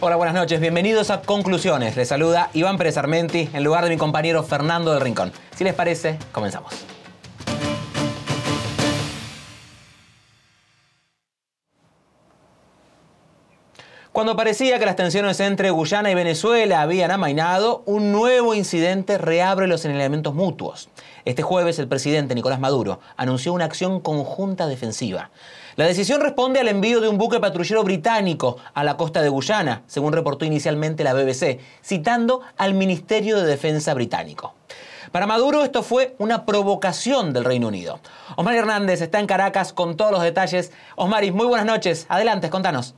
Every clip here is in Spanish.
Hola, buenas noches. Bienvenidos a Conclusiones. Les saluda Iván Pérez Armenti en lugar de mi compañero Fernando del Rincón. Si les parece, comenzamos. Cuando parecía que las tensiones entre Guyana y Venezuela habían amainado, un nuevo incidente reabre los señalamientos mutuos. Este jueves el presidente Nicolás Maduro anunció una acción conjunta defensiva. La decisión responde al envío de un buque patrullero británico a la costa de Guyana, según reportó inicialmente la BBC, citando al Ministerio de Defensa británico. Para Maduro esto fue una provocación del Reino Unido. Osmar Hernández está en Caracas con todos los detalles. Osmaris, muy buenas noches. Adelante, contanos.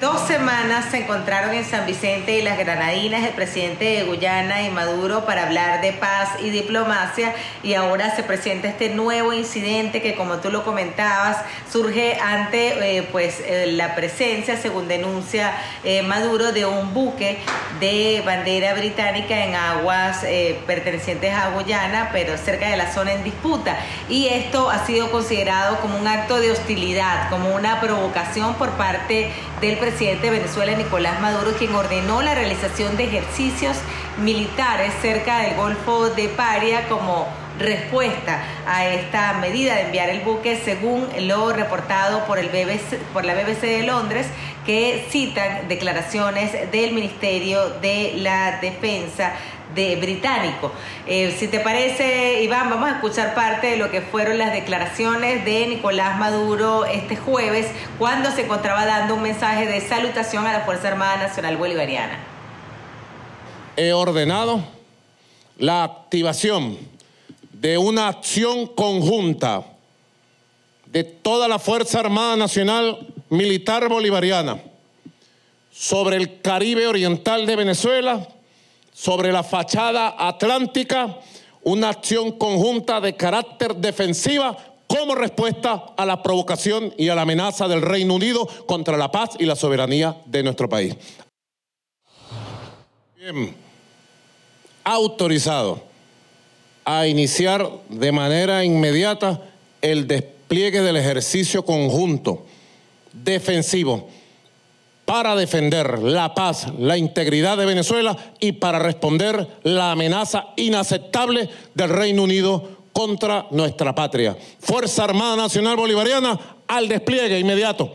Dos semanas se encontraron en San Vicente y las Granadinas el presidente de Guyana y Maduro para hablar de paz y diplomacia. Y ahora se presenta este nuevo incidente que como tú lo comentabas surge ante eh, pues eh, la presencia según denuncia eh, Maduro de un buque de bandera británica en aguas pertenecientes a Guyana pero cerca de la zona en disputa. Y esto ha sido considerado como un acto de hostilidad como una provocación por parte del presidente de Venezuela, Nicolás Maduro, quien ordenó la realización de ejercicios militares cerca del Golfo de Paria como respuesta a esta medida de enviar el buque, según lo reportado por, el BBC, por la BBC de Londres, que citan declaraciones del Ministerio de la Defensa de británico. Eh, si te parece, Iván, vamos a escuchar parte de lo que fueron las declaraciones de Nicolás Maduro este jueves, cuando se encontraba dando un mensaje de salutación a la Fuerza Armada Nacional Bolivariana. He ordenado la activación de una acción conjunta de toda la Fuerza Armada Nacional Militar Bolivariana sobre el Caribe Oriental de Venezuela sobre la fachada atlántica una acción conjunta de carácter defensiva como respuesta a la provocación y a la amenaza del Reino Unido contra la paz y la soberanía de nuestro país. Bien, autorizado a iniciar de manera inmediata el despliegue del ejercicio conjunto defensivo para defender la paz, la integridad de Venezuela y para responder la amenaza inaceptable del Reino Unido contra nuestra patria. Fuerza Armada Nacional Bolivariana al despliegue inmediato.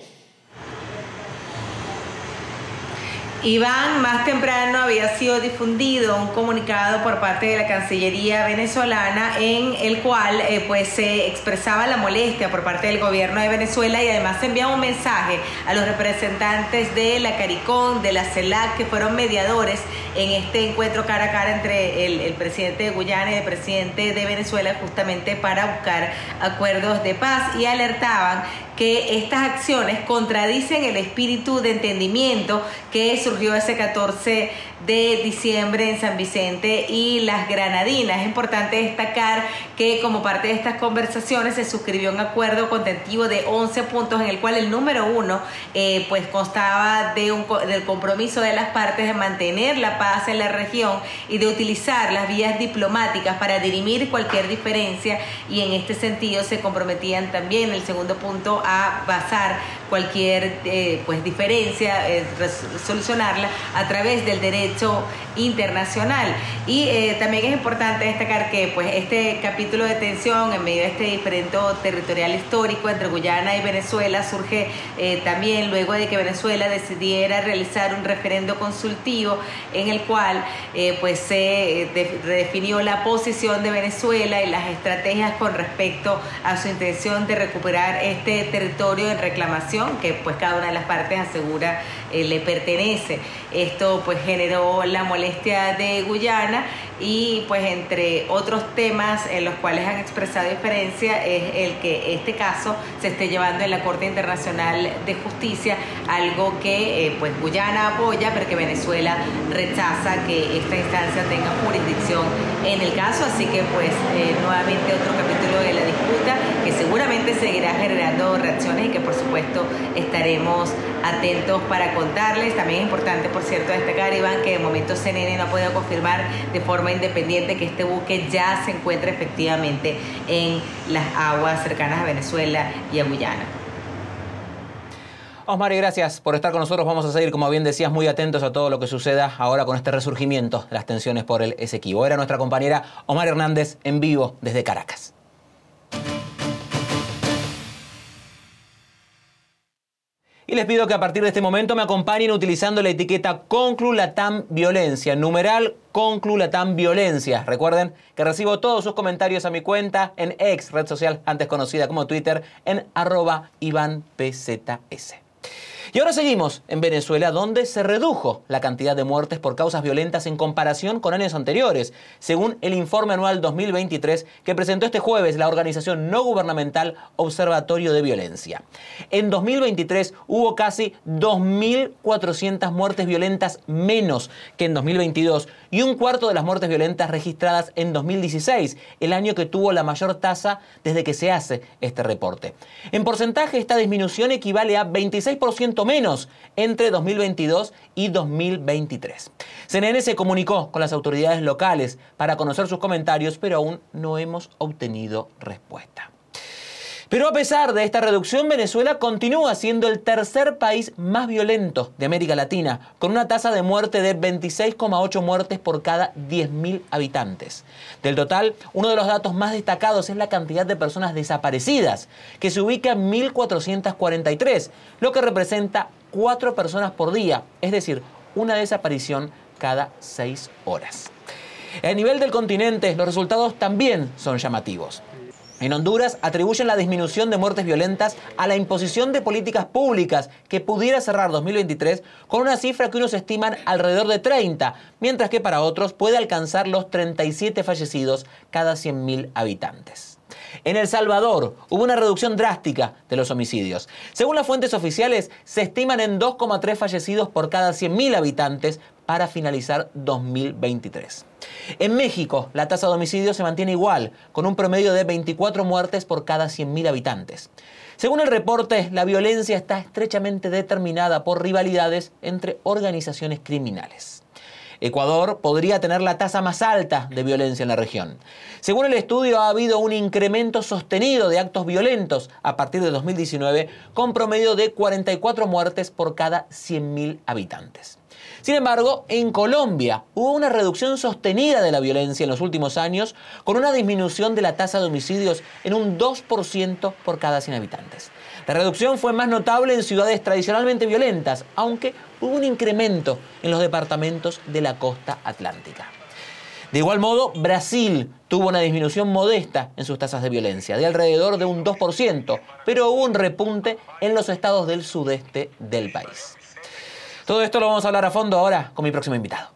Iván, más temprano había sido difundido un comunicado por parte de la Cancillería venezolana en el cual eh, pues se expresaba la molestia por parte del gobierno de Venezuela y además se enviaba un mensaje a los representantes de la CARICOM, de la CELAC, que fueron mediadores en este encuentro cara a cara entre el, el presidente de Guyana y el presidente de Venezuela justamente para buscar acuerdos de paz y alertaban que estas acciones contradicen el espíritu de entendimiento que surgió ese 14 de diciembre en San Vicente y las Granadinas. Es importante destacar que como parte de estas conversaciones se suscribió un acuerdo contentivo de 11 puntos en el cual el número uno eh, pues constaba de un, del compromiso de las partes de mantener la paz en la región y de utilizar las vías diplomáticas para dirimir cualquier diferencia y en este sentido se comprometían también el segundo punto a basar cualquier eh, pues diferencia, eh, solucionarla a través del derecho internacional. Y eh, también es importante destacar que pues este capítulo de tensión en medio de este diferente territorial histórico entre Guyana y Venezuela surge también luego de que Venezuela decidiera realizar un referendo consultivo en el cual pues se redefinió la posición de Venezuela y las estrategias con respecto a su intención de recuperar este territorio en reclamación que pues cada una de las partes asegura eh, le pertenece. Esto pues generó la molestia de Guyana y pues entre otros temas en los cuales han expresado diferencia es el que este caso se esté llevando en la Corte Internacional de Justicia, algo que eh, pues Guyana apoya, pero que Venezuela rechaza que esta instancia tenga jurisdicción en el caso, así que pues eh, nuevamente otro capítulo de la disputa que seguramente seguirá generando reacciones y que por supuesto estaremos atentos para contarles. También es importante, por cierto, destacar, Iván, que de momento CNN no ha podido confirmar de forma independiente que este buque ya se encuentra efectivamente en las aguas cercanas a Venezuela y a Guyana. Osmar, y gracias por estar con nosotros. Vamos a seguir, como bien decías, muy atentos a todo lo que suceda ahora con este resurgimiento de las tensiones por el Esequibo. Era nuestra compañera Omar Hernández en vivo desde Caracas. Y les pido que a partir de este momento me acompañen utilizando la etiqueta Conclulatam Violencia, numeral Conclulatam Violencia. Recuerden que recibo todos sus comentarios a mi cuenta en ex, red social antes conocida como Twitter, en arroba IvanPZS. Y ahora seguimos en Venezuela, donde se redujo la cantidad de muertes por causas violentas en comparación con años anteriores, según el informe anual 2023 que presentó este jueves la organización no gubernamental Observatorio de Violencia. En 2023 hubo casi 2.400 muertes violentas menos que en 2022 y un cuarto de las muertes violentas registradas en 2016, el año que tuvo la mayor tasa desde que se hace este reporte. En porcentaje, esta disminución equivale a 26% menos entre 2022 y 2023. CNN se comunicó con las autoridades locales para conocer sus comentarios, pero aún no hemos obtenido respuesta. Pero a pesar de esta reducción, Venezuela continúa siendo el tercer país más violento de América Latina, con una tasa de muerte de 26,8 muertes por cada 10.000 habitantes. Del total, uno de los datos más destacados es la cantidad de personas desaparecidas, que se ubica en 1.443, lo que representa 4 personas por día, es decir, una desaparición cada 6 horas. A nivel del continente, los resultados también son llamativos. En Honduras atribuyen la disminución de muertes violentas a la imposición de políticas públicas que pudiera cerrar 2023 con una cifra que unos estiman alrededor de 30, mientras que para otros puede alcanzar los 37 fallecidos cada 100.000 habitantes. En El Salvador hubo una reducción drástica de los homicidios. Según las fuentes oficiales, se estiman en 2,3 fallecidos por cada 100.000 habitantes para finalizar 2023. En México, la tasa de homicidios se mantiene igual, con un promedio de 24 muertes por cada 100.000 habitantes. Según el reporte, la violencia está estrechamente determinada por rivalidades entre organizaciones criminales. Ecuador podría tener la tasa más alta de violencia en la región. Según el estudio, ha habido un incremento sostenido de actos violentos a partir de 2019, con promedio de 44 muertes por cada 100.000 habitantes. Sin embargo, en Colombia hubo una reducción sostenida de la violencia en los últimos años, con una disminución de la tasa de homicidios en un 2% por cada 100 habitantes. La reducción fue más notable en ciudades tradicionalmente violentas, aunque hubo un incremento en los departamentos de la costa atlántica. De igual modo, Brasil tuvo una disminución modesta en sus tasas de violencia, de alrededor de un 2%, pero hubo un repunte en los estados del sudeste del país. Todo esto lo vamos a hablar a fondo ahora con mi próximo invitado.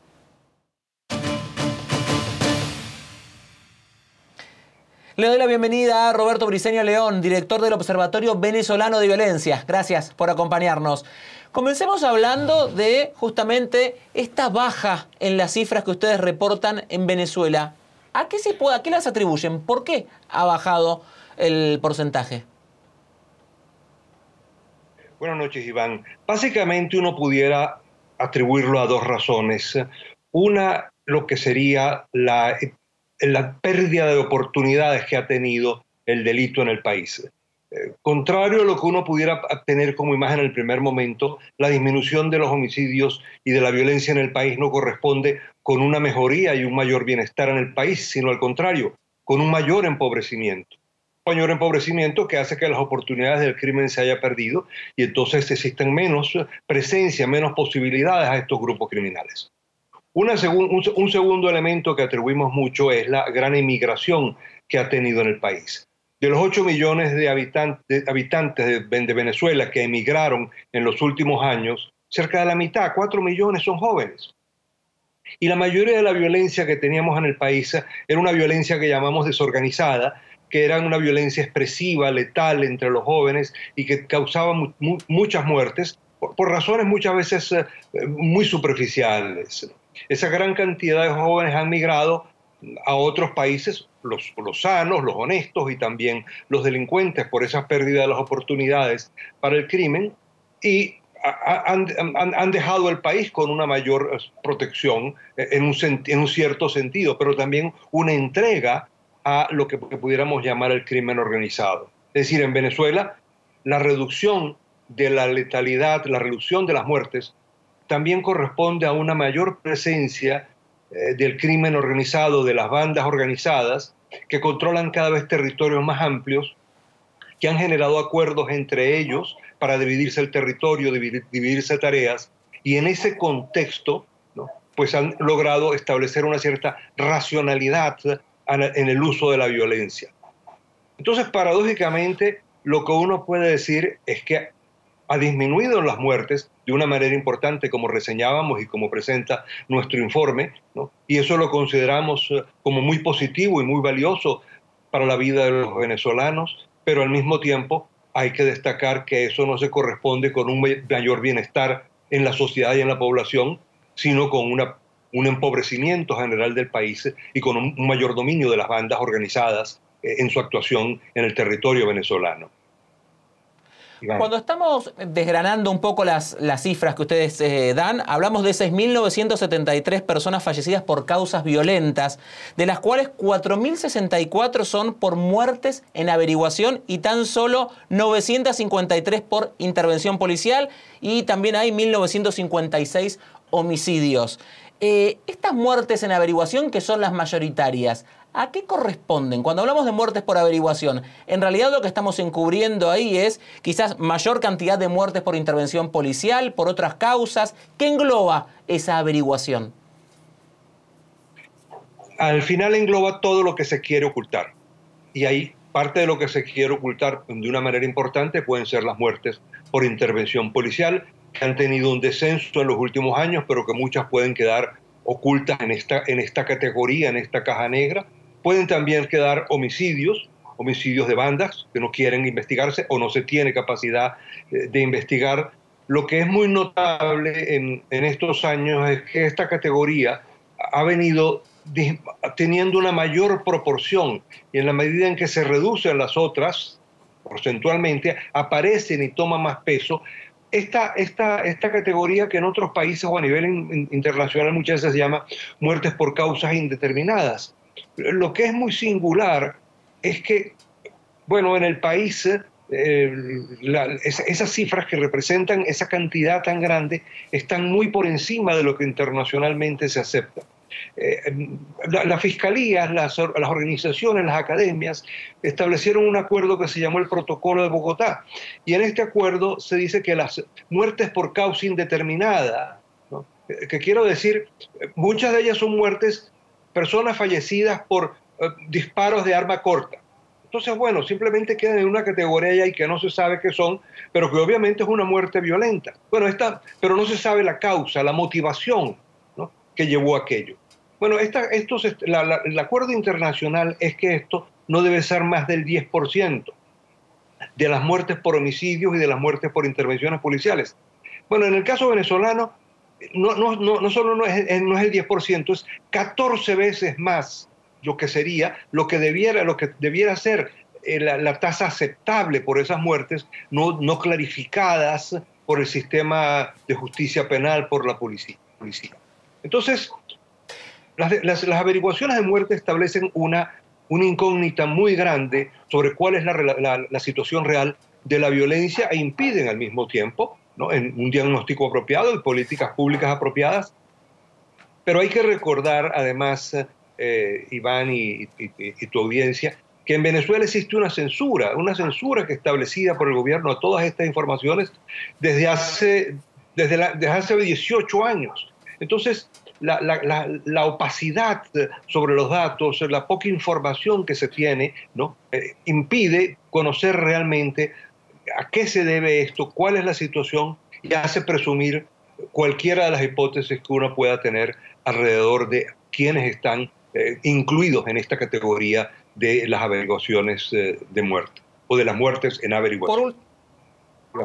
Le doy la bienvenida a Roberto Briceño León, director del Observatorio Venezolano de Violencia. Gracias por acompañarnos. Comencemos hablando de justamente esta baja en las cifras que ustedes reportan en Venezuela. ¿A qué se puede, a qué las atribuyen? ¿Por qué ha bajado el porcentaje? Buenas noches, Iván. Básicamente uno pudiera atribuirlo a dos razones. Una, lo que sería la, pérdida de oportunidades que ha tenido el delito en el país. Eh, contrario a lo que uno pudiera tener como imagen en el primer momento, la disminución de los homicidios y de la violencia en el país no corresponde con una mejoría y un mayor bienestar en el país, sino al contrario, con un mayor empobrecimiento mayor empobrecimiento que hace que las oportunidades del crimen se haya perdido y entonces existen menos presencia, menos posibilidades a estos grupos criminales. un, segundo elemento que atribuimos mucho es la gran inmigración que ha tenido en el país. De los 8 millones de habitantes, de, de Venezuela que emigraron en los últimos años, cerca de la mitad, 4 millones son jóvenes. Y la mayoría de la violencia que teníamos en el país era una violencia que llamamos desorganizada, que era una violencia expresiva, letal entre los jóvenes y que causaba muchas muertes por, razones muchas veces eh, muy superficiales. Esa gran cantidad de jóvenes han migrado a otros países, los, sanos, los honestos y también los delincuentes por esa pérdida de las oportunidades para el crimen y han, dejado el país con una mayor eh, protección eh, en un, cierto sentido, pero también una entrega a lo que, pudiéramos llamar el crimen organizado. Es decir, en Venezuela, la reducción de la letalidad, la reducción de las muertes, también corresponde a una mayor presencia eh, del crimen organizado, de las bandas organizadas, que controlan cada vez territorios más amplios, que han generado acuerdos entre ellos para dividirse el territorio, dividirse tareas, y en ese contexto, pues han logrado establecer una cierta racionalidad en el uso de la violencia. Entonces, paradójicamente, lo que uno puede decir es que ha disminuido las muertes de una manera importante, como reseñábamos y como presenta nuestro informe, y eso lo consideramos eh, como muy positivo y muy valioso para la vida de los venezolanos, pero al mismo tiempo hay que destacar que eso no se corresponde con un mayor bienestar en la sociedad y en la población, sino con una, un empobrecimiento general del país y con un mayor dominio de las bandas organizadas eh, en su actuación en el territorio venezolano. Cuando estamos desgranando un poco las, las cifras que ustedes eh, dan, hablamos de 6.973 personas fallecidas por causas violentas, de las cuales 4.064 son por muertes en averiguación y tan solo 953 por intervención policial y también hay 1.956 homicidios. Eh, estas muertes en averiguación, que son las mayoritarias, ¿A qué corresponden? Cuando hablamos de muertes por averiguación, en realidad lo que estamos encubriendo ahí es quizás mayor cantidad de muertes por intervención policial, por otras causas. ¿Qué engloba esa averiguación? Al final engloba todo lo que se quiere ocultar. Y ahí parte de lo que se quiere ocultar de una manera importante pueden ser las muertes por intervención policial, que han tenido un descenso en los últimos años, pero que muchas pueden quedar ocultas en esta, en esta categoría, en esta caja negra Pueden también quedar homicidios, homicidios de bandas que no quieren investigarse o no se tiene capacidad eh, de investigar. Lo que es muy notable en, estos años es que esta categoría ha venido teniendo una mayor proporción y en la medida en que se reducen las otras, porcentualmente, aparecen y toman más peso. Esta, esta, esta categoría que en otros países o a nivel internacional muchas veces se llama muertes por causas indeterminadas. Lo que es muy singular es que, bueno, en el país eh, esas cifras que representan esa cantidad tan grande están muy por encima de lo que internacionalmente se acepta. Eh, las fiscalías, las, las, organizaciones, las academias establecieron un acuerdo que se llamó el Protocolo de Bogotá. Y en este acuerdo se dice que las muertes por causa indeterminada, que quiero decir, muchas de ellas son muertes personas fallecidas por eh, disparos de arma corta. Entonces, bueno, simplemente quedan en una categoría y que no se sabe qué son, pero que obviamente es una muerte violenta. Bueno, esta, pero no se sabe la causa, la motivación que llevó a aquello. Bueno, esta, estos, el acuerdo internacional es que esto no debe ser más del 10% de las muertes por homicidios y de las muertes por intervenciones policiales. Bueno, en el caso venezolano, no, no, no, no solo no es, no es el 10%, es 14 veces más lo que sería, lo que debiera, lo que debiera ser eh, la, tasa aceptable por esas muertes no, no clarificadas por el sistema de justicia penal, por la policía. Entonces, las, las, averiguaciones de muerte establecen una, una incógnita muy grande sobre cuál es la, la situación real de la violencia e impiden al mismo tiempo en un diagnóstico apropiado y políticas públicas apropiadas. Pero hay que recordar, además, eh, Iván y, tu audiencia, que en Venezuela existe una censura, una censura que establecida por el gobierno a todas estas informaciones desde hace, desde, hace 18 años. Entonces, la, opacidad sobre los datos, la poca información que se tiene, ¿no? Eh, impide conocer realmente a qué se debe esto, cuál es la situación y hace presumir cualquiera de las hipótesis que uno pueda tener alrededor de quienes están eh, incluidos en esta categoría de las averiguaciones eh, de muerte o de las muertes en averiguación.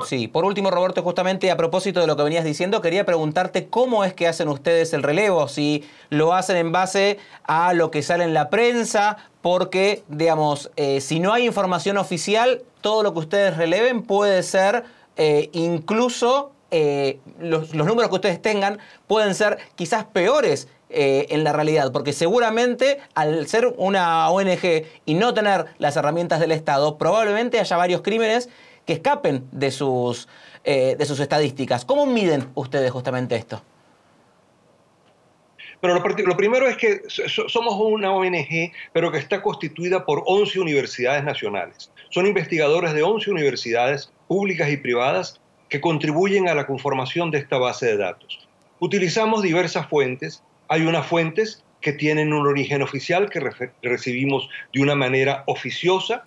Sí, por último, Roberto, justamente a propósito de lo que venías diciendo, quería preguntarte cómo es que hacen ustedes el relevo, si lo hacen en base a lo que sale en la prensa, porque, digamos, eh, si no hay información oficial, todo lo que ustedes releven puede ser eh, incluso eh, los, los, números que ustedes tengan pueden ser quizás peores en la realidad, porque seguramente al ser una ONG y no tener las herramientas del Estado, probablemente haya varios crímenes que escapen de sus, eh, de sus estadísticas. ¿Cómo miden ustedes justamente esto? Pero lo, primero es que somos una ONG, pero que está constituida por 11 universidades nacionales. Son investigadores de 11 universidades públicas y privadas que contribuyen a la conformación de esta base de datos. Utilizamos diversas fuentes. Hay unas fuentes que tienen un origen oficial que recibimos de una manera oficiosa,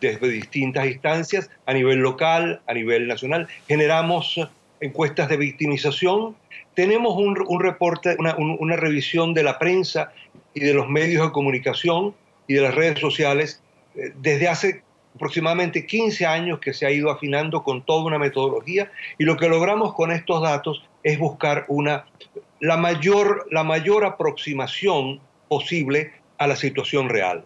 desde distintas instancias, a nivel local, a nivel nacional. Generamos encuestas de victimización, tenemos un, reporte, una, revisión de la prensa y de los medios de comunicación y de las redes sociales eh, desde hace aproximadamente 15 años que se ha ido afinando con toda una metodología y lo que logramos con estos datos es buscar una, la, mayor, la mayor aproximación posible a la situación real.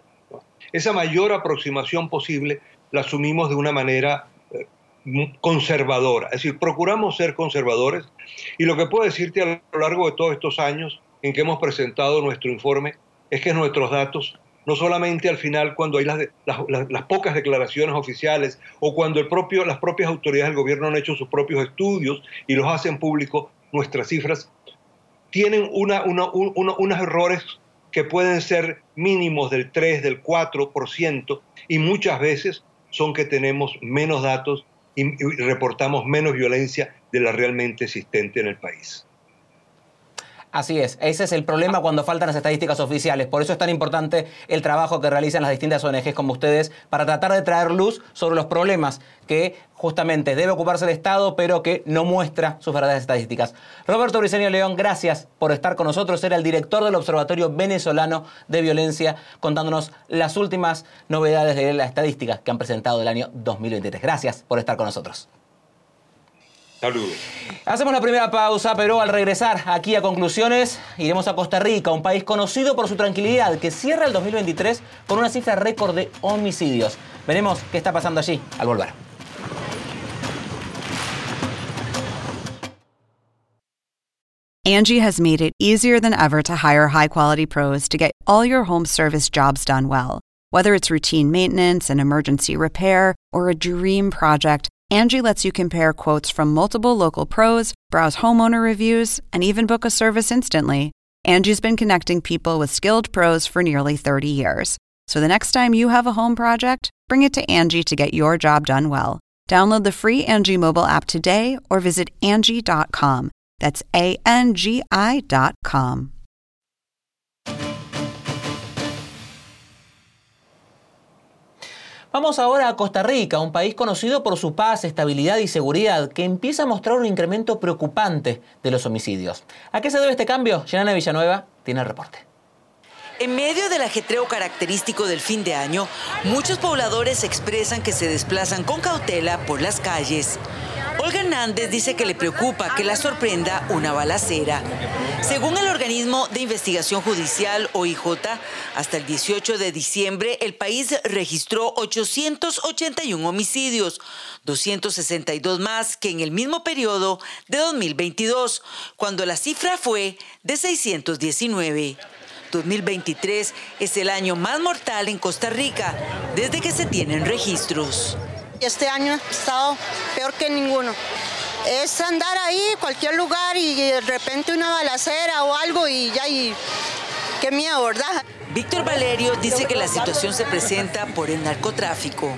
Esa mayor aproximación posible la asumimos de una manera eh, conservadora, es decir, procuramos ser conservadores y lo que puedo decirte a lo largo de todos estos años en que hemos presentado nuestro informe es que nuestros datos, no solamente al final cuando hay las, las, pocas declaraciones oficiales o cuando el propio, las propias autoridades del gobierno han hecho sus propios estudios y los hacen públicos, nuestras cifras tienen una, unos errores que pueden ser mínimos del 3, del 4%, y muchas veces son que tenemos menos datos y, reportamos menos violencia de la realmente existente en el país. Así es, ese es el problema cuando faltan las estadísticas oficiales. Por eso es tan importante el trabajo que realizan las distintas ONGs como ustedes para tratar de traer luz sobre los problemas que justamente debe ocuparse el Estado, pero que no muestra sus verdaderas estadísticas. Roberto Briceño León, gracias por estar con nosotros. Era el director del Observatorio Venezolano de Violencia, contándonos las últimas novedades de las estadísticas que han presentado el año 2023. Gracias por estar con nosotros. Saludos. Hacemos la primera pausa, pero al regresar aquí a conclusiones, iremos a Costa Rica, un país conocido por su tranquilidad, que cierra el 2023 con una cifra récord de homicidios. Veremos qué está pasando allí al volver. Angie has made it easier than ever to hire high quality pros to get all your home service jobs done well. Whether it's routine maintenance, an emergency repair, or a dream project, Angie lets you compare quotes from multiple local pros, browse homeowner reviews, and even book a service instantly. Angie's been connecting people with skilled pros for nearly 30 years. So the next time you have a home project, bring it to Angie to get your job done well. Download the free Angie mobile app today or visit Angie.com. That's A N G I.com. Vamos ahora a Costa Rica, un país conocido por su paz, estabilidad y seguridad, que empieza a mostrar un incremento preocupante de los homicidios. ¿A qué se debe este cambio? Yanana Villanueva tiene el reporte. En medio del ajetreo característico del fin de año, muchos pobladores expresan que se desplazan con cautela por las calles. Olga Hernández dice que le preocupa que la sorprenda una balacera. Según el organismo de investigación judicial OIJ, hasta el 18 de diciembre el país registró 881 homicidios, 262 más que en el mismo periodo de 2022, cuando la cifra fue de 619. 2023 es el año más mortal en Costa Rica desde que se tienen registros. Este año ha estado peor que ninguno. Es andar ahí, cualquier lugar y de repente una balacera o algo y ya, y qué miedo, ¿verdad? Víctor Valerio dice que la situación se presenta por el narcotráfico.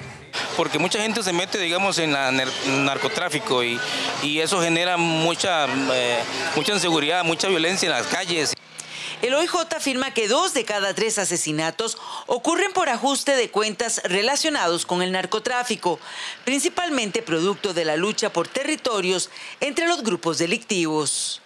porque mucha gente se mete, digamos, en el narcotráfico y, y, eso genera mucha, eh, mucha inseguridad, mucha violencia en las calles. El OIJ afirma que dos de cada tres asesinatos ocurren por ajuste de cuentas relacionados con el narcotráfico, principalmente producto de la lucha por territorios entre los grupos delictivos.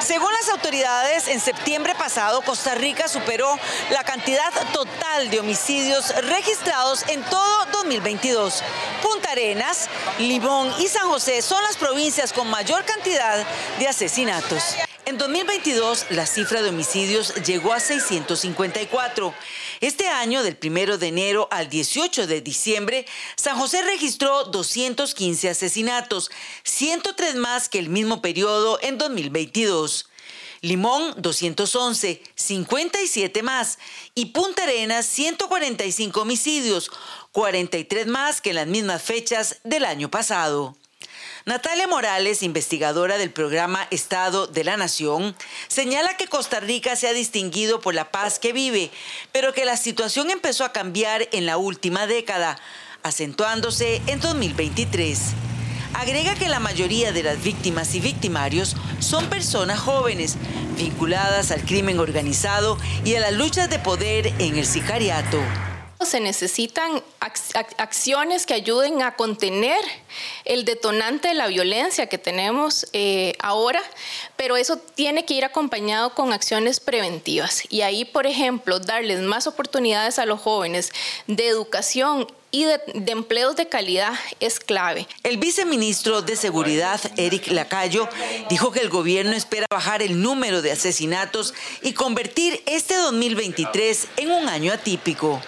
Según las autoridades, en septiembre pasado Costa Rica superó la cantidad total de homicidios registrados en todo 2022. Punta Arenas, Limón y San José son las provincias con mayor cantidad de asesinatos. En 2022, la cifra de homicidios llegó a 654. Este año, del 1 de enero al 18 de diciembre, San José registró 215 asesinatos, 103 más que el mismo periodo en 2022. Limón 211, 57 más. Y Punta Arenas 145 homicidios, 43 más que en las mismas fechas del año pasado. Natalia Morales, investigadora del programa Estado de la Nación, señala que Costa Rica se ha distinguido por la paz que vive, pero que la situación empezó a cambiar en la última década, acentuándose en 2023. Agrega que la mayoría de las víctimas y victimarios son personas jóvenes, vinculadas al crimen organizado y a las luchas de poder en el sicariato. Se necesitan acciones que ayuden a contener el detonante de la violencia que tenemos eh, ahora, pero eso tiene que ir acompañado con acciones preventivas. Y ahí, por ejemplo, darles más oportunidades a los jóvenes de educación y de, de, empleos de calidad es clave. El viceministro de Seguridad, Eric Lacayo, dijo que el gobierno espera bajar el número de asesinatos y convertir este 2023 en un año atípico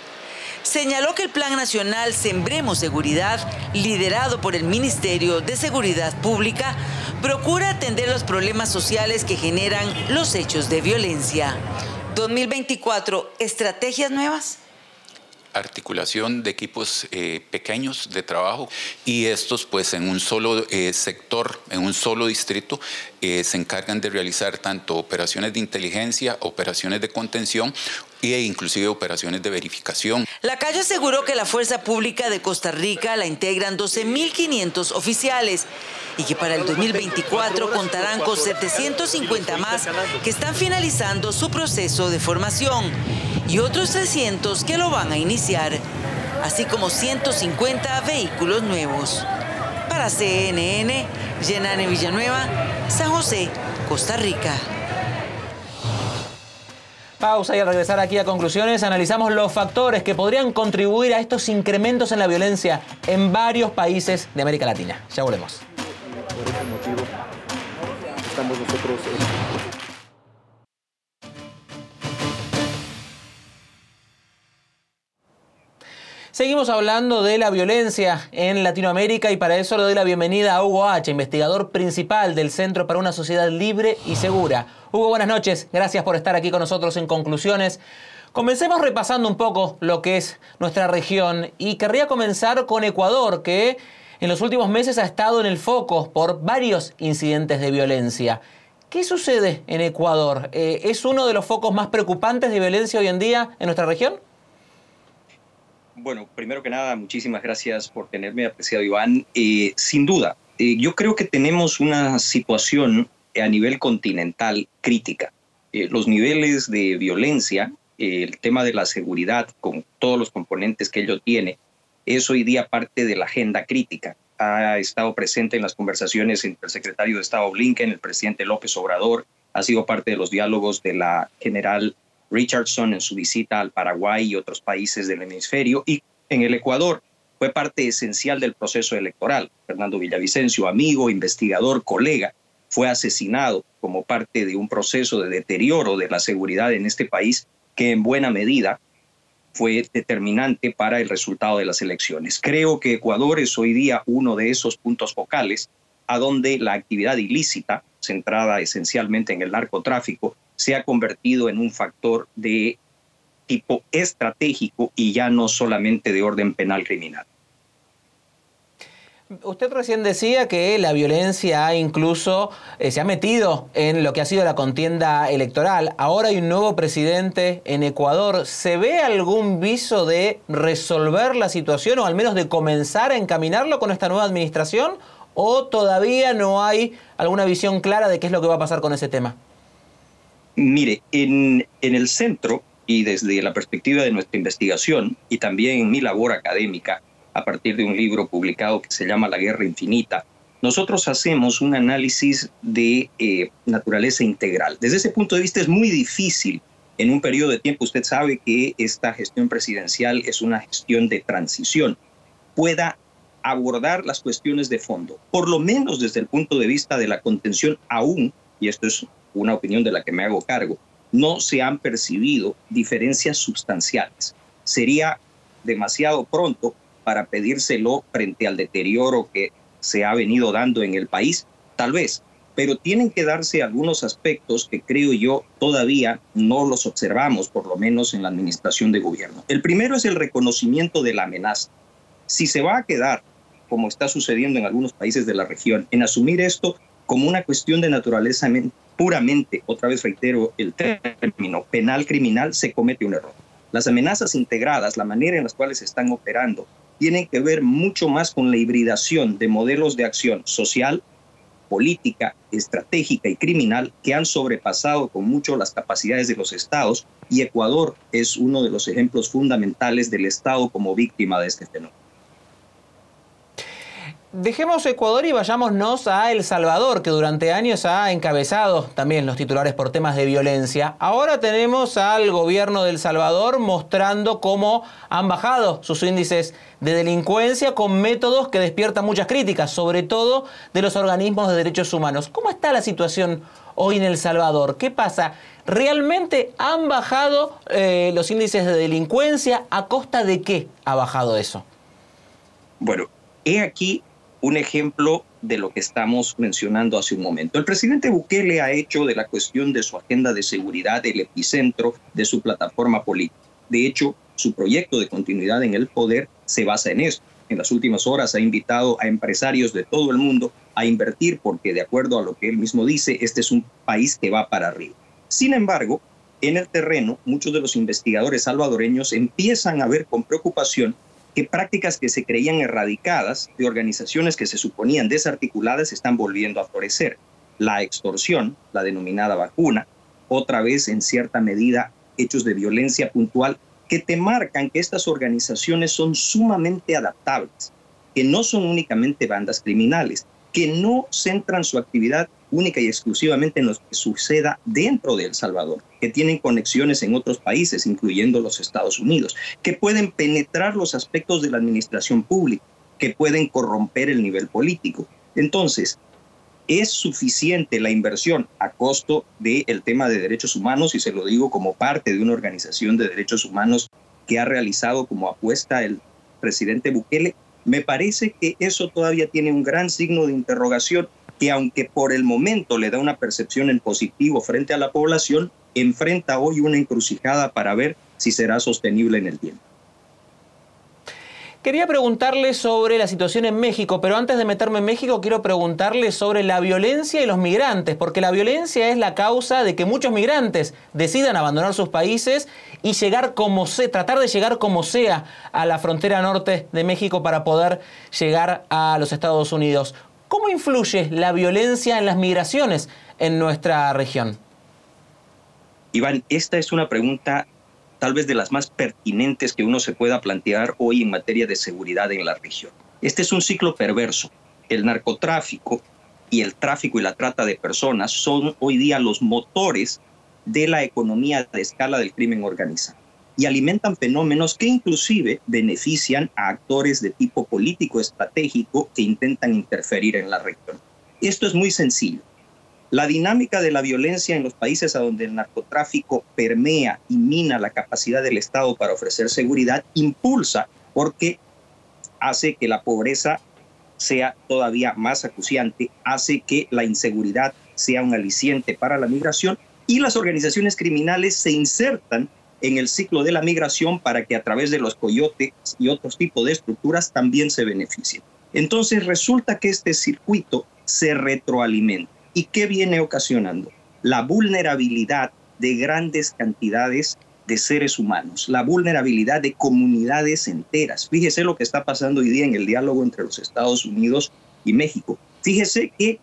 señaló que el Plan Nacional Sembremos Seguridad, liderado por el Ministerio de Seguridad Pública, procura atender los problemas sociales que generan los hechos de violencia. 2024, ¿estrategias nuevas? articulación de equipos eh, pequeños de trabajo y estos pues en un solo eh, sector, en un solo distrito, eh, se encargan de realizar tanto operaciones de inteligencia, operaciones de contención e inclusive operaciones de verificación. La calle aseguró que la Fuerza Pública de Costa Rica la integran 12.500 oficiales y que para el 2024 contarán con 750 más que están finalizando su proceso de formación y otros 300 que lo van a iniciar, así como 150 vehículos nuevos. Para CNN, Yenane Villanueva, San José, Costa Rica. Pausa y al regresar aquí a conclusiones analizamos los factores que podrían contribuir a estos incrementos en la violencia en varios países de América Latina. Ya volvemos. Seguimos hablando de la violencia en Latinoamérica y para eso le doy la bienvenida a Hugo H., investigador principal del Centro para una Sociedad Libre y Segura. Hugo, buenas noches. Gracias por estar aquí con nosotros en Conclusiones. Comencemos repasando un poco lo que es nuestra región y querría comenzar con Ecuador, que en los últimos meses ha estado en el foco por varios incidentes de violencia. ¿Qué sucede en Ecuador? Eh, ¿Es uno de los focos más preocupantes de violencia hoy en día en nuestra región? Bueno, primero que nada, muchísimas gracias por tenerme, apreciado Iván. Eh, sin duda, eh, yo creo que tenemos una situación a nivel continental crítica. Eh, los niveles de violencia, el tema de la seguridad, con todos los componentes que ello tiene, es hoy día parte de la agenda crítica. Ha estado presente en las conversaciones entre el secretario de Estado Blinken, el presidente López Obrador, ha sido parte de los diálogos de la general Richardson en su visita al Paraguay y otros países del hemisferio y en el Ecuador fue parte esencial del proceso electoral. Fernando Villavicencio, amigo, investigador, colega, fue asesinado como parte de un proceso de deterioro de la seguridad en este país que en buena medida fue determinante para el resultado de las elecciones. Creo que Ecuador es hoy día uno de esos puntos focales a donde la actividad ilícita, centrada esencialmente en el narcotráfico, se ha convertido en un factor de tipo estratégico y ya no solamente de orden penal criminal. Usted recién decía que la violencia incluso eh, se ha metido en lo que ha sido la contienda electoral. Ahora hay un nuevo presidente en Ecuador. ¿Se ve algún viso de resolver la situación o al menos de comenzar a encaminarlo con esta nueva administración? ¿O todavía no hay alguna visión clara de qué es lo que va a pasar con ese tema? Mire, en, el centro y desde la perspectiva de nuestra investigación y también en mi labor académica, a partir de un libro publicado que se llama La Guerra Infinita, nosotros hacemos un análisis de eh, naturaleza integral. Desde ese punto de vista es muy difícil en un periodo de tiempo, usted sabe que esta gestión presidencial es una gestión de transición, pueda abordar las cuestiones de fondo, por lo menos desde el punto de vista de la contención aún, y esto es una opinión de la que me hago cargo, no se han percibido diferencias sustanciales. Sería demasiado pronto para pedírselo frente al deterioro que se ha venido dando en el país? Tal vez, pero tienen que darse algunos aspectos que creo yo todavía no los observamos, por lo menos en la administración de gobierno. El primero es el reconocimiento de la amenaza. Si se va a quedar, como está sucediendo en algunos países de la región, en asumir esto como una cuestión de naturaleza puramente, otra vez reitero el término, penal criminal, se comete un error. Las amenazas integradas, la manera en las cuales están operando, tienen que ver mucho más con la hibridación de modelos de acción social, política, estratégica y criminal que han sobrepasado con mucho las capacidades de los estados y Ecuador es uno de los ejemplos fundamentales del estado como víctima de este fenómeno. Dejemos Ecuador y vayámonos a El Salvador, que durante años ha encabezado también los titulares por temas de violencia. Ahora tenemos al gobierno de El Salvador mostrando cómo han bajado sus índices de delincuencia con métodos que despiertan muchas críticas, sobre todo de los organismos de derechos humanos. ¿Cómo está la situación hoy en El Salvador? ¿Qué pasa? ¿Realmente han bajado eh, los índices de delincuencia? ¿A costa de qué ha bajado eso? Bueno, he aquí un ejemplo de lo que estamos mencionando hace un momento. El presidente Bukele ha hecho de la cuestión de su agenda de seguridad el epicentro de su plataforma política. De hecho, su proyecto de continuidad en el poder se basa en esto. En las últimas horas ha invitado a empresarios de todo el mundo a invertir porque, de acuerdo a lo que él mismo dice, este es un país que va para arriba. Sin embargo, en el terreno, muchos de los investigadores salvadoreños empiezan a ver con preocupación que prácticas que se creían erradicadas de organizaciones que se suponían desarticuladas están volviendo a florecer. La extorsión, la denominada vacuna, otra vez en cierta medida hechos de violencia puntual que te marcan que estas organizaciones son sumamente adaptables, que no son únicamente bandas criminales, que no centran su actividad única y exclusivamente en lo que suceda dentro de El Salvador, que tienen conexiones en otros países, incluyendo los Estados Unidos, que pueden penetrar los aspectos de la administración pública, que pueden corromper el nivel político. Entonces, ¿es suficiente la inversión a costo del tema de derechos humanos? Y se lo digo como parte de una organización de derechos humanos que ha realizado como apuesta el presidente Bukele. Me parece que eso todavía tiene un gran signo de interrogación que aunque por el momento le da una percepción en positivo frente a la población, enfrenta hoy una encrucijada para ver si será sostenible en el tiempo. Quería preguntarle sobre la situación en México, pero antes de meterme en México quiero preguntarle sobre la violencia y los migrantes, porque la violencia es la causa de que muchos migrantes decidan abandonar sus países y llegar como sea, tratar de llegar como sea a la frontera norte de México para poder llegar a los Estados Unidos. ¿Cómo influye la violencia en las migraciones en nuestra región? Iván, esta es una pregunta tal vez de las más pertinentes que uno se pueda plantear hoy en materia de seguridad en la región. Este es un ciclo perverso. El narcotráfico y el tráfico y la trata de personas son hoy día los motores de la economía de escala del crimen organizado y alimentan fenómenos que inclusive benefician a actores de tipo político estratégico que intentan interferir en la región. Esto es muy sencillo. La dinámica de la violencia en los países a donde el narcotráfico permea y mina la capacidad del Estado para ofrecer seguridad impulsa porque hace que la pobreza sea todavía más acuciante, hace que la inseguridad sea un aliciente para la migración y las organizaciones criminales se insertan en el ciclo de la migración para que a través de los coyotes y otros tipos de estructuras también se beneficien. Entonces resulta que este circuito se retroalimenta. ¿Y qué viene ocasionando? La vulnerabilidad de grandes cantidades de seres humanos, la vulnerabilidad de comunidades enteras. Fíjese lo que está pasando hoy día en el diálogo entre los Estados Unidos y México. Fíjese que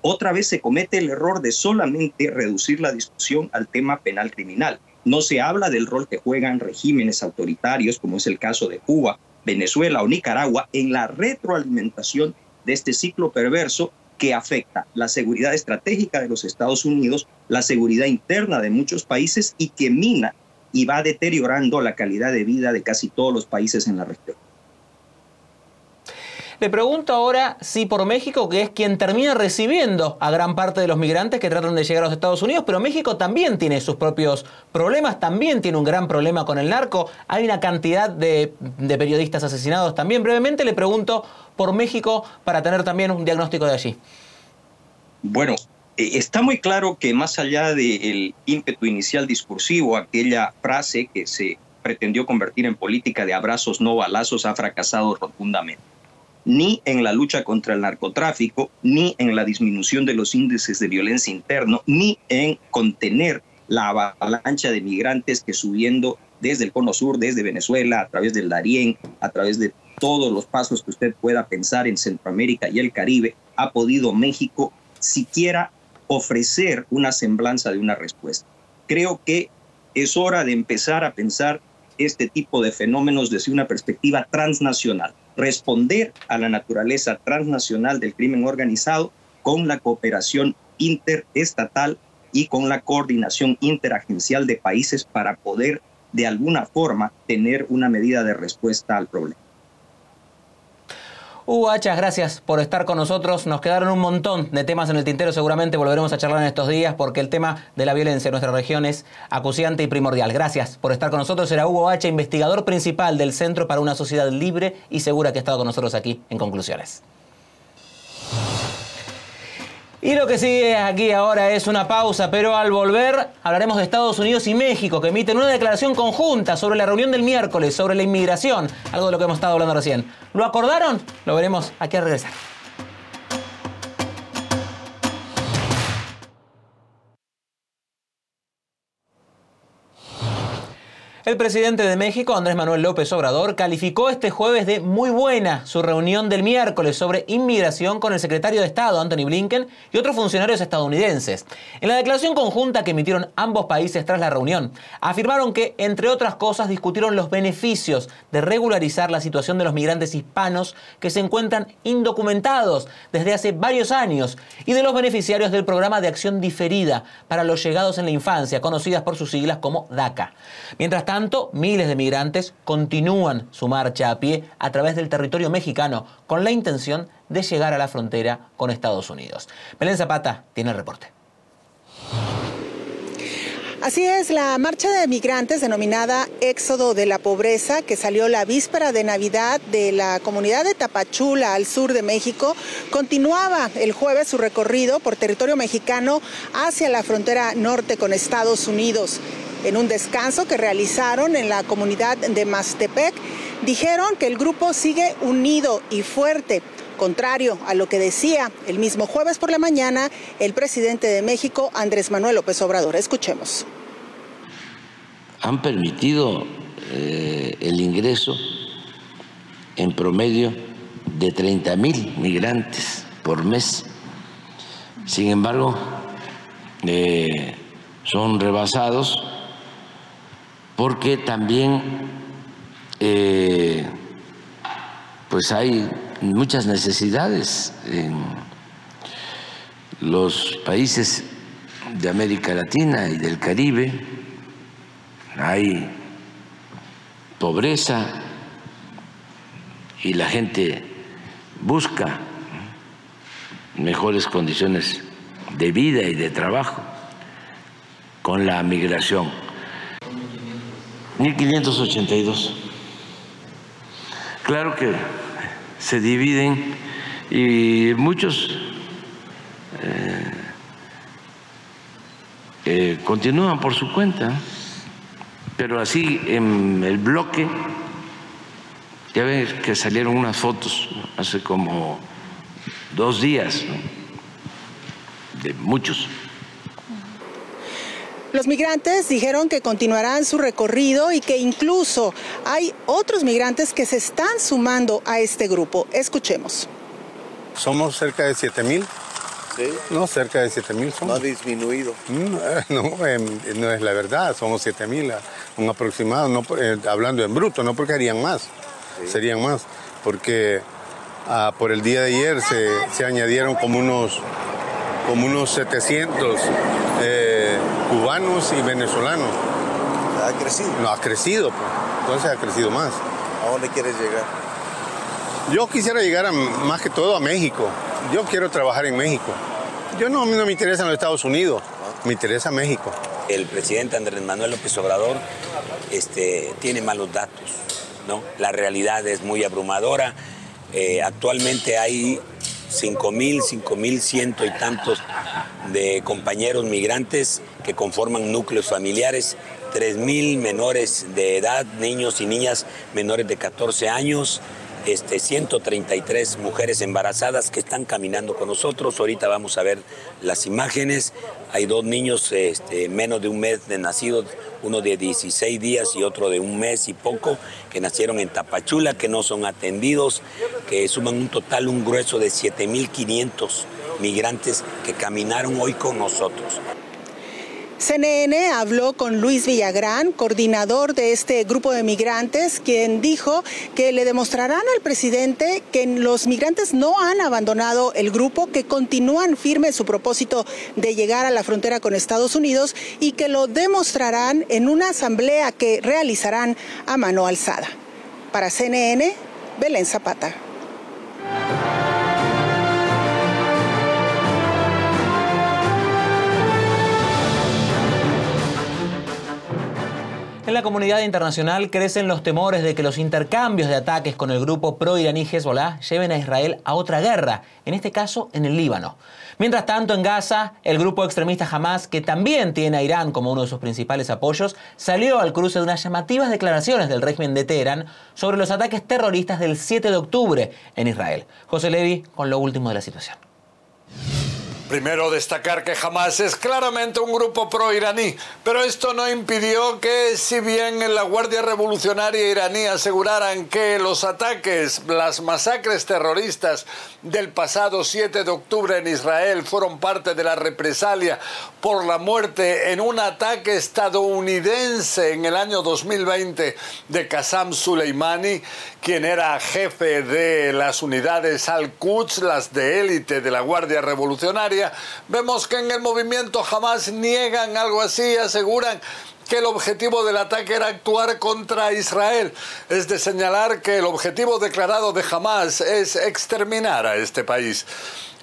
otra vez se comete el error de solamente reducir la discusión al tema penal criminal. No se habla del rol que juegan regímenes autoritarios, como es el caso de Cuba, Venezuela o Nicaragua, en la retroalimentación de este ciclo perverso que afecta la seguridad estratégica de los Estados Unidos, la seguridad interna de muchos países y que mina y va deteriorando la calidad de vida de casi todos los países en la región. Le pregunto ahora si por México, que es quien termina recibiendo a gran parte de los migrantes que tratan de llegar a los Estados Unidos, pero México también tiene sus propios problemas, también tiene un gran problema con el narco, hay una cantidad de, periodistas asesinados también. Brevemente le pregunto por México para tener también un diagnóstico de allí. Bueno, eh, está muy claro que más allá del ímpetu inicial discursivo, aquella frase que se pretendió convertir en política de abrazos no balazos ha fracasado rotundamente. Ni en la lucha contra el narcotráfico, ni en la disminución de los índices de violencia interno, ni en contener la avalancha de migrantes que subiendo desde el cono sur, desde Venezuela, a través del Darién, a través de todos los pasos que usted pueda pensar en Centroamérica y el Caribe, ha podido México siquiera ofrecer una semblanza de una respuesta. Creo que es hora de empezar a pensar este tipo de fenómenos desde una perspectiva transnacional, responder a la naturaleza transnacional del crimen organizado con la cooperación interestatal y con la coordinación interagencial de países para poder de alguna forma tener una medida de respuesta al problema. Hachas, gracias por estar con nosotros. Nos quedaron un montón de temas en el tintero. Seguramente volveremos a charlar en estos días porque el tema de la violencia en nuestra región es acuciante y primordial. Gracias por estar con nosotros. Era Hugo Hacha, investigador principal del Centro para una Sociedad Libre y Segura que ha estado con nosotros aquí en Conclusiones. Y lo que sigue aquí ahora es una pausa, pero al volver hablaremos de Estados Unidos y México, que emiten una declaración conjunta sobre la reunión del miércoles, sobre la inmigración, algo de lo que hemos estado hablando recién. ¿Lo acordaron? Lo veremos aquí al regresar. El presidente de México, Andrés Manuel López Obrador, calificó este jueves de muy buena su reunión del miércoles sobre inmigración con el secretario de Estado, Anthony Blinken, y otros funcionarios estadounidenses. En la declaración conjunta que emitieron ambos países tras la reunión, afirmaron que, entre otras cosas, discutieron los beneficios de regularizar la situación de los migrantes hispanos que se encuentran indocumentados desde hace varios años y de los beneficiarios del programa de acción diferida para los llegados en la infancia, conocidas por sus siglas como DACA. Mientras tanto, miles de migrantes continúan su marcha a pie a través del territorio mexicano con la intención de llegar a la frontera con Estados Unidos. Belén Zapata tiene el reporte. Así es, la marcha de migrantes denominada Éxodo de la Pobreza, que salió la víspera de Navidad de la comunidad de Tapachula al sur de México, continuaba el jueves su recorrido por territorio mexicano hacia la frontera norte con Estados Unidos en un descanso que realizaron en la comunidad de Mastepec, dijeron que el grupo sigue unido y fuerte, contrario a lo que decía el mismo jueves por la mañana el presidente de México, Andrés Manuel López Obrador. Escuchemos. Han permitido eh, el ingreso en promedio de 30 mil migrantes por mes. Sin embargo, eh, son rebasados porque también eh, pues hay muchas necesidades en los países de América Latina y del Caribe, hay pobreza y la gente busca mejores condiciones de vida y de trabajo con la migración 1582. Claro que se dividen y muchos eh, eh, continúan por su cuenta, pero así en el bloque Ya ves que salieron unas fotos hace como dos días, de muchos. Los migrantes dijeron que continuarán su recorrido y que incluso hay otros migrantes que se están sumando a este grupo. Escuchemos. Somos cerca de 7 mil. ¿Sí? No, cerca de 7 mil No ha disminuido. Mm, eh, No, em, no es la verdad, somos 7 mil, un aproximado, no, eh, hablando en bruto, no porque harían más, serían más, porque ah, por el día de ayer se, se añadieron como unos, como unos 700 eh, cubanos y venezolanos. ¿Ha crecido? No, ha crecido, pues. entonces ha crecido más. ¿A dónde quieres llegar? Yo quisiera llegar a- más que todo a México. Yo quiero trabajar en México. Yo no, no me interesa en los Estados Unidos, me interesa México. El presidente Andrés Manuel López Obrador este, tiene malos datos, ¿no? La realidad es muy abrumadora. Eh, actualmente hay 5 mil, 5 mil ciento y tantos de compañeros migrantes que conforman núcleos familiares, 3 mil menores de edad, niños y niñas menores de 14 años, este, 133 mujeres embarazadas que están caminando con nosotros. Ahorita vamos a ver las imágenes. Hay dos niños este, menos de un mes de nacidos, uno de 16 días y otro de un mes y poco, que nacieron en Tapachula, que no son atendidos, que suman un total, un grueso de 7.500 migrantes que caminaron hoy con nosotros. CNN habló con Luis Villagrán, coordinador de este grupo de migrantes, quien dijo que le demostrarán al presidente que los migrantes no han abandonado el grupo, que continúan firme su propósito de llegar a la frontera con Estados Unidos y que lo demostrarán en una asamblea que realizarán a mano alzada. Para CNN, Belén Zapata. En la comunidad internacional crecen los temores de que los intercambios de ataques con el grupo pro-iraní Hezbollah lleven a Israel a otra guerra, en este caso en el Líbano. Mientras tanto, en Gaza, el grupo extremista Hamas, que también tiene a Irán como uno de sus principales apoyos, salió al cruce de unas llamativas declaraciones del régimen de Teherán sobre los ataques terroristas del 7 de octubre en Israel. José Levi con lo último de la situación. Primero destacar que Hamas es claramente un grupo pro-iraní, pero esto no impidió que si bien la Guardia Revolucionaria iraní aseguraran que los ataques, las masacres terroristas del pasado 7 de octubre en Israel fueron parte de la represalia por la muerte en un ataque estadounidense en el año 2020 de Qassam Soleimani, quien era jefe de las unidades Al-Quds, las de élite de la Guardia Revolucionaria, vemos que en el movimiento jamás niegan algo así, aseguran que el objetivo del ataque era actuar contra Israel. Es de señalar que el objetivo declarado de Hamas es exterminar a este país.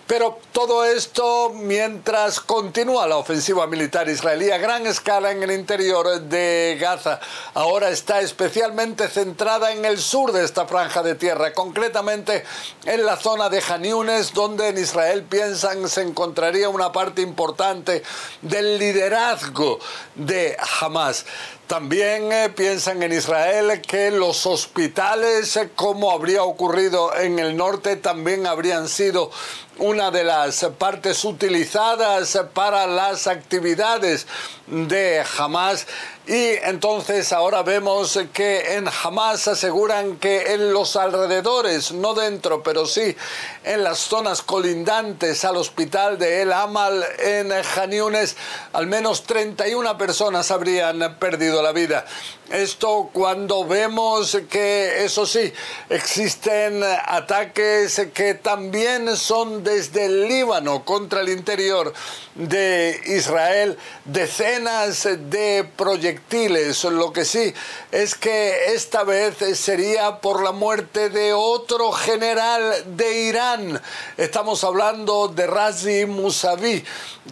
Pero todo esto mientras continúa la ofensiva militar israelí a gran escala en el interior de Gaza. Ahora está especialmente centrada en el sur de esta franja de tierra, concretamente en la zona de Han Yunes, donde en Israel piensan se encontraría una parte importante del liderazgo de Hamas. También eh, piensan en Israel que los hospitales, eh, como habría ocurrido en el norte, también habrían sido una de las partes utilizadas para las actividades de Hamas. Y entonces ahora vemos que en Hamas aseguran que en los alrededores, no dentro, pero sí en las zonas colindantes al hospital de El Amal en Han Yunes, al menos 31 personas habrían perdido la vida. Esto cuando vemos que, eso sí, existen ataques que también son desde el Líbano contra el interior de Israel, decenas de proyectiles. Lo que sí es que esta vez sería por la muerte de otro general de Irán. Estamos hablando de Razi Musavi,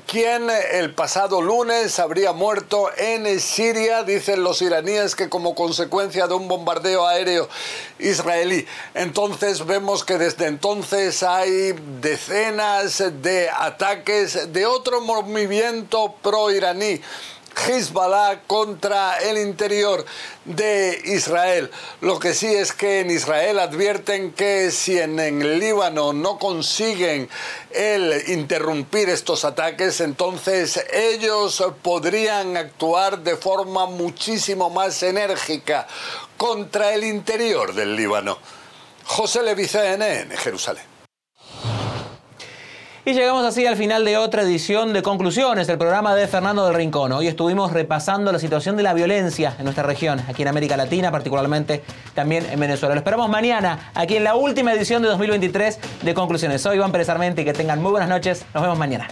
quien el pasado lunes habría muerto en Siria, dicen los iraníes que como consecuencia de un bombardeo aéreo israelí. Entonces vemos que desde entonces hay decenas de ataques de otro movimiento pro-iraní Hezbollah contra el interior de Israel. Lo que sí es que en Israel advierten que si en, el Líbano no consiguen el interrumpir estos ataques, entonces ellos podrían actuar de forma muchísimo más enérgica contra el interior del Líbano. José Levi, en Jerusalén. Y llegamos así al final de otra edición de Conclusiones, del programa de Fernando del Rincón. Hoy estuvimos repasando la situación de la violencia en nuestra región, aquí en América Latina, particularmente también en Venezuela. Lo esperamos mañana, aquí en la última edición de 2023 de Conclusiones. Soy Iván Pérez Armenti que tengan muy buenas noches. Nos vemos mañana.